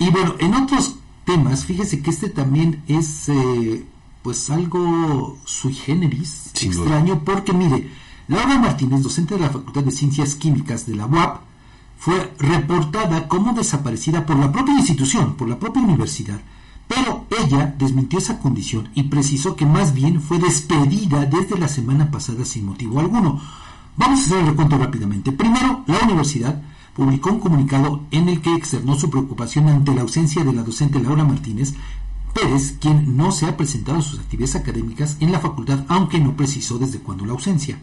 Y bueno, en otros temas, fíjese que este también es eh, pues algo sui generis, extraño, porque mire, Laura Martínez, docente de la Facultad de Ciencias Químicas de la UAP, fue reportada como desaparecida por la propia institución, por la propia universidad, pero ella desmintió esa condición y precisó que más bien fue despedida desde la semana pasada sin motivo alguno. Vamos a hacer el recuento rápidamente. Primero, la universidad publicó un comunicado en el que externó su preocupación ante la ausencia de la docente Laura Martínez Pérez, quien no se ha presentado en sus actividades académicas en la facultad, aunque no precisó desde cuándo la ausencia.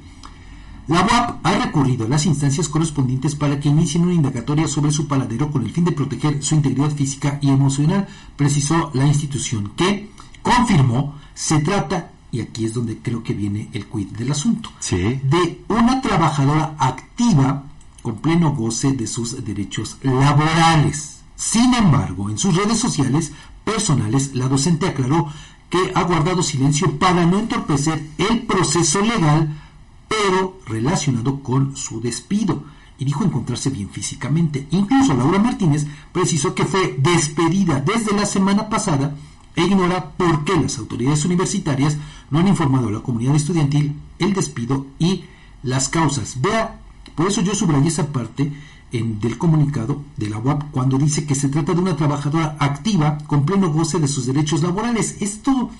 La UAP ha recurrido a las instancias correspondientes para que inicien una indagatoria sobre su paladero con el fin de proteger su integridad física y emocional, precisó la institución, que confirmó se trata, y aquí es donde creo que viene el quid del asunto, de una trabajadora activa con pleno goce de sus derechos laborales. Sin embargo, en sus redes sociales personales, la docente aclaró que ha guardado silencio para no entorpecer el proceso legal, pero relacionado con su despido, y dijo encontrarse bien físicamente. Incluso Laura Martínez precisó que fue despedida desde la semana pasada e ignora por qué las autoridades universitarias no han informado a la comunidad estudiantil el despido y las causas. Vea, por eso yo subrayé esa parte en, del comunicado de la UAP cuando dice que se trata de una trabajadora activa con pleno goce de sus derechos laborales. Esto,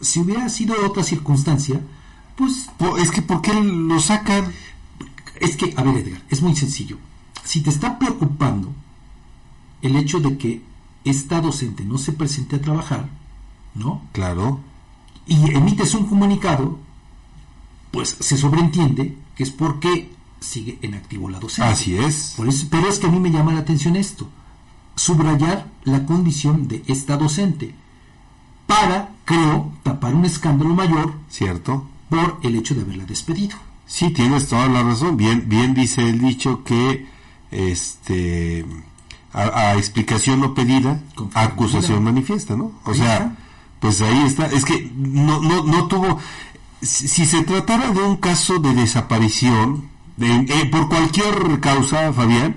si hubiera sido otra circunstancia, pues... Es que ¿por qué lo sacan? Es que, a ver Edgar, es muy sencillo. Si te está preocupando el hecho de que esta docente no se presente a trabajar, ¿no? Claro. Y emites un comunicado, pues se sobreentiende que es porque sigue en activo la docencia. Así es. pero es que a mí me llama la atención esto, subrayar la condición de esta docente para, creo, tapar un escándalo mayor. Cierto. Por el hecho de haberla despedido. Sí, tienes toda la razón. Bien, bien dice el dicho que este a, explicación no pedida, acusación manifiesta, ¿no? O sea, pues ahí está. Es que no, no, no tuvo. si se tratara de un caso de desaparición, eh, por cualquier causa, Fabián,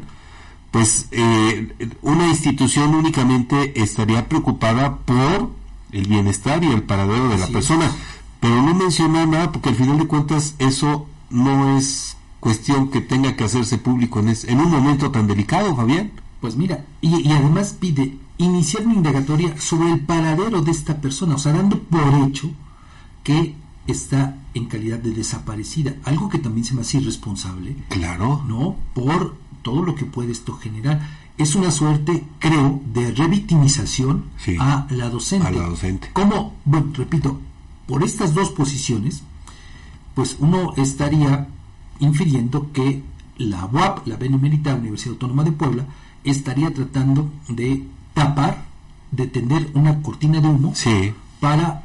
pues eh, una institución únicamente estaría preocupada por el bienestar y el paradero de la persona, pero no menciona nada porque al final de cuentas eso no es cuestión que tenga que hacerse público en, en un momento tan delicado, Fabián. Pues mira, y, y, además pide iniciar una indagatoria sobre el paradero de esta persona, o sea, dando por hecho que está en calidad de desaparecida, algo que también se me hace irresponsable. Claro. ¿No? Por todo lo que puede esto generar. Es una suerte, creo, de revictimización a la docente. A la docente. Como, bueno, repito, por estas dos posiciones, pues uno estaría infiriendo que la UAP, la Benemérita Universidad Autónoma de Puebla, estaría tratando de tapar, de tender una cortina de humo para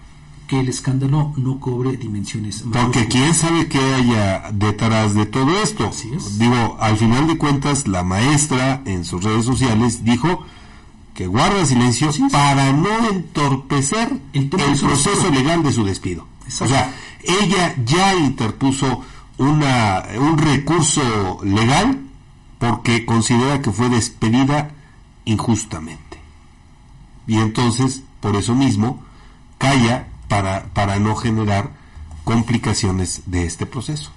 que el escándalo no cobre dimensiones Porque quién sabe qué haya detrás de todo esto. Digo, al final de cuentas, la maestra en sus redes sociales dijo que guarda silencio para no entorpecer el, proceso legal de su despido. O sea, ella ya interpuso una, un recurso legal porque considera que fue despedida injustamente. Y entonces, por eso mismo, calla para, para no generar complicaciones de este proceso.